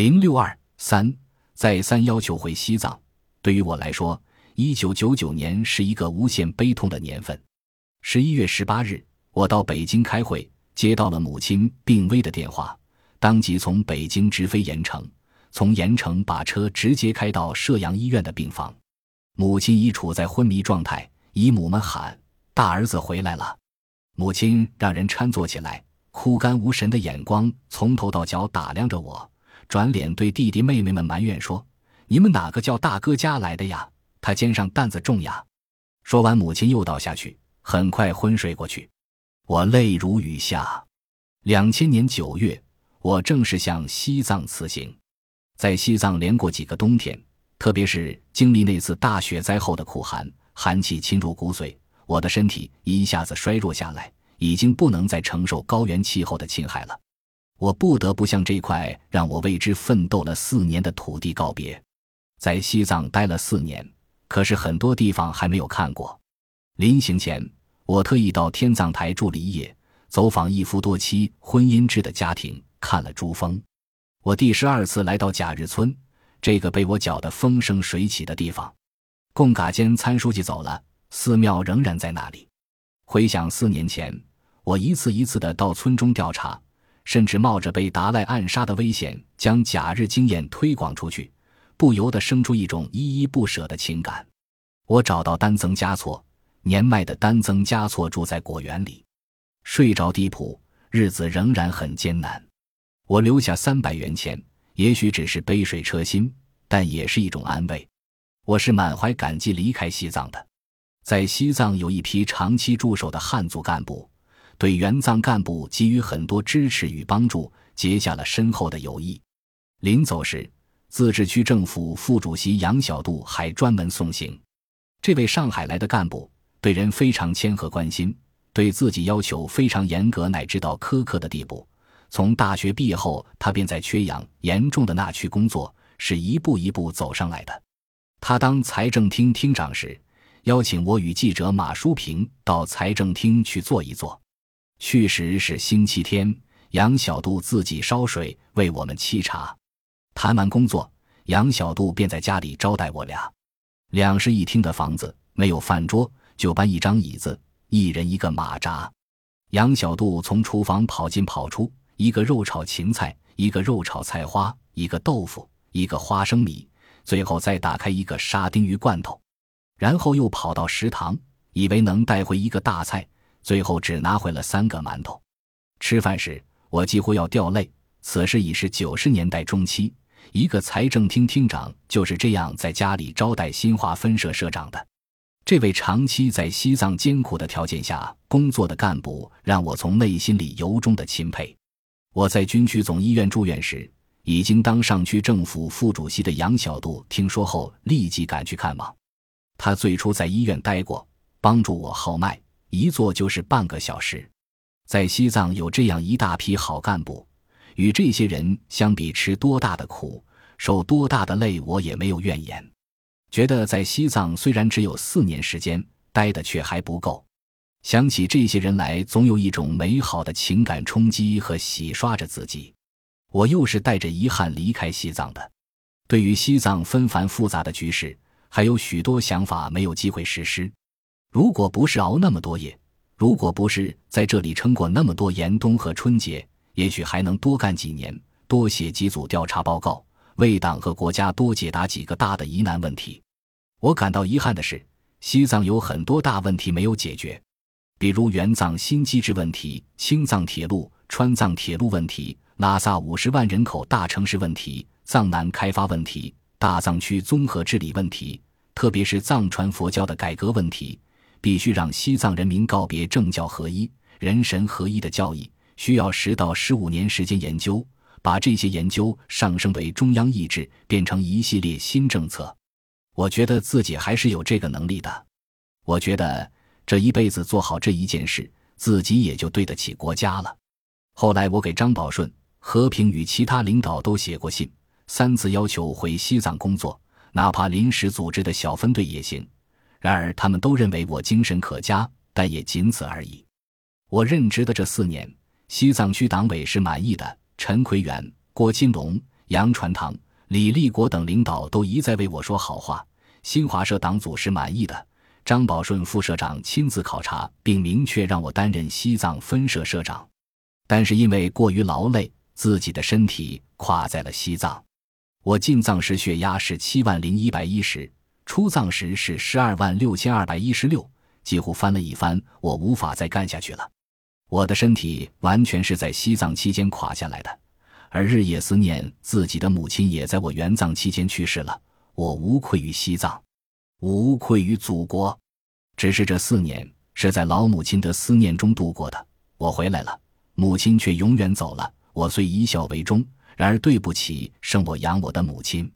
零六二三再三要求回西藏。对于我来说，一九九九年是一个无限悲痛的年份。十一月十八日，我到北京开会，接到了母亲病危的电话，当即从北京直飞盐城，从盐城把车直接开到射阳医院的病房。母亲已处在昏迷状态，姨母们喊：“大儿子回来了！”母亲让人搀坐起来，枯干无神的眼光从头到脚打量着我。转脸对弟弟妹妹们埋怨说：“你们哪个叫大哥家来的呀？他肩上担子重呀！”说完，母亲又倒下去，很快昏睡过去。我泪如雨下。两千年九月，我正式向西藏辞行。在西藏连过几个冬天，特别是经历那次大雪灾后的苦寒，寒气侵入骨髓，我的身体一下子衰弱下来，已经不能再承受高原气候的侵害了。我不得不向这块让我为之奋斗了四年的土地告别，在西藏待了四年，可是很多地方还没有看过。临行前，我特意到天葬台住了一夜，走访一夫多妻婚姻制的家庭，看了珠峰。我第十二次来到贾日村，这个被我搅得风生水起的地方。贡嘎坚参书记走了，寺庙仍然在那里。回想四年前，我一次一次的到村中调查。甚至冒着被达赖暗杀的危险，将假日经验推广出去，不由得生出一种依依不舍的情感。我找到丹增嘉措，年迈的丹增嘉措住在果园里，睡着地铺，日子仍然很艰难。我留下三百元钱，也许只是杯水车薪，但也是一种安慰。我是满怀感激离开西藏的，在西藏有一批长期驻守的汉族干部。对援藏干部给予很多支持与帮助，结下了深厚的友谊。临走时，自治区政府副主席杨小渡还专门送行。这位上海来的干部对人非常谦和关心，对自己要求非常严格，乃至到苛刻的地步。从大学毕业后，他便在缺氧严重的那区工作，是一步一步走上来的。他当财政厅厅长时，邀请我与记者马淑平到财政厅去坐一坐。去时是星期天，杨小杜自己烧水为我们沏茶。谈完工作，杨小杜便在家里招待我俩。两室一厅的房子没有饭桌，就搬一张椅子，一人一个马扎。杨小杜从厨房跑进跑出，一个肉炒芹菜，一个肉炒菜花，一个豆腐，一个花生米，最后再打开一个沙丁鱼罐头，然后又跑到食堂，以为能带回一个大菜。最后只拿回了三个馒头。吃饭时，我几乎要掉泪。此时已是九十年代中期，一个财政厅厅长就是这样在家里招待新华分社社长的。这位长期在西藏艰苦的条件下工作的干部，让我从内心里由衷的钦佩。我在军区总医院住院时，已经当上区政府副主席的杨小杜听说后，立即赶去看望。他最初在医院待过，帮助我号脉。一坐就是半个小时，在西藏有这样一大批好干部，与这些人相比，吃多大的苦，受多大的累，我也没有怨言。觉得在西藏虽然只有四年时间，待的却还不够。想起这些人来，总有一种美好的情感冲击和洗刷着自己。我又是带着遗憾离开西藏的。对于西藏纷繁复杂的局势，还有许多想法没有机会实施。如果不是熬那么多夜，如果不是在这里撑过那么多严冬和春节，也许还能多干几年，多写几组调查报告，为党和国家多解答几个大的疑难问题。我感到遗憾的是，西藏有很多大问题没有解决，比如援藏新机制问题、青藏铁路、川藏铁路问题、拉萨五十万人口大城市问题、藏南开发问题、大藏区综合治理问题，特别是藏传佛教的改革问题。必须让西藏人民告别政教合一、人神合一的教义，需要十到十五年时间研究，把这些研究上升为中央意志，变成一系列新政策。我觉得自己还是有这个能力的。我觉得这一辈子做好这一件事，自己也就对得起国家了。后来我给张宝顺、和平与其他领导都写过信，三次要求回西藏工作，哪怕临时组织的小分队也行。然而，他们都认为我精神可嘉，但也仅此而已。我任职的这四年，西藏区党委是满意的。陈奎元、郭金龙、杨传堂、李立国等领导都一再为我说好话，新华社党组是满意的。张宝顺副社长亲自考察，并明确让我担任西藏分社社长，但是因为过于劳累，自己的身体垮在了西藏。我进藏时血压是七万零一百一十，出藏时是十二万六千二百一十六，几乎翻了一番，我无法再干下去了。我的身体完全是在西藏期间垮下来的，而日夜思念自己的母亲也在我援藏期间去世了。我无愧于西藏。无愧于祖国，只是这四年是在老母亲的思念中度过的。我回来了，母亲却永远走了。我虽以孝为忠，然而对不起生我养我的母亲。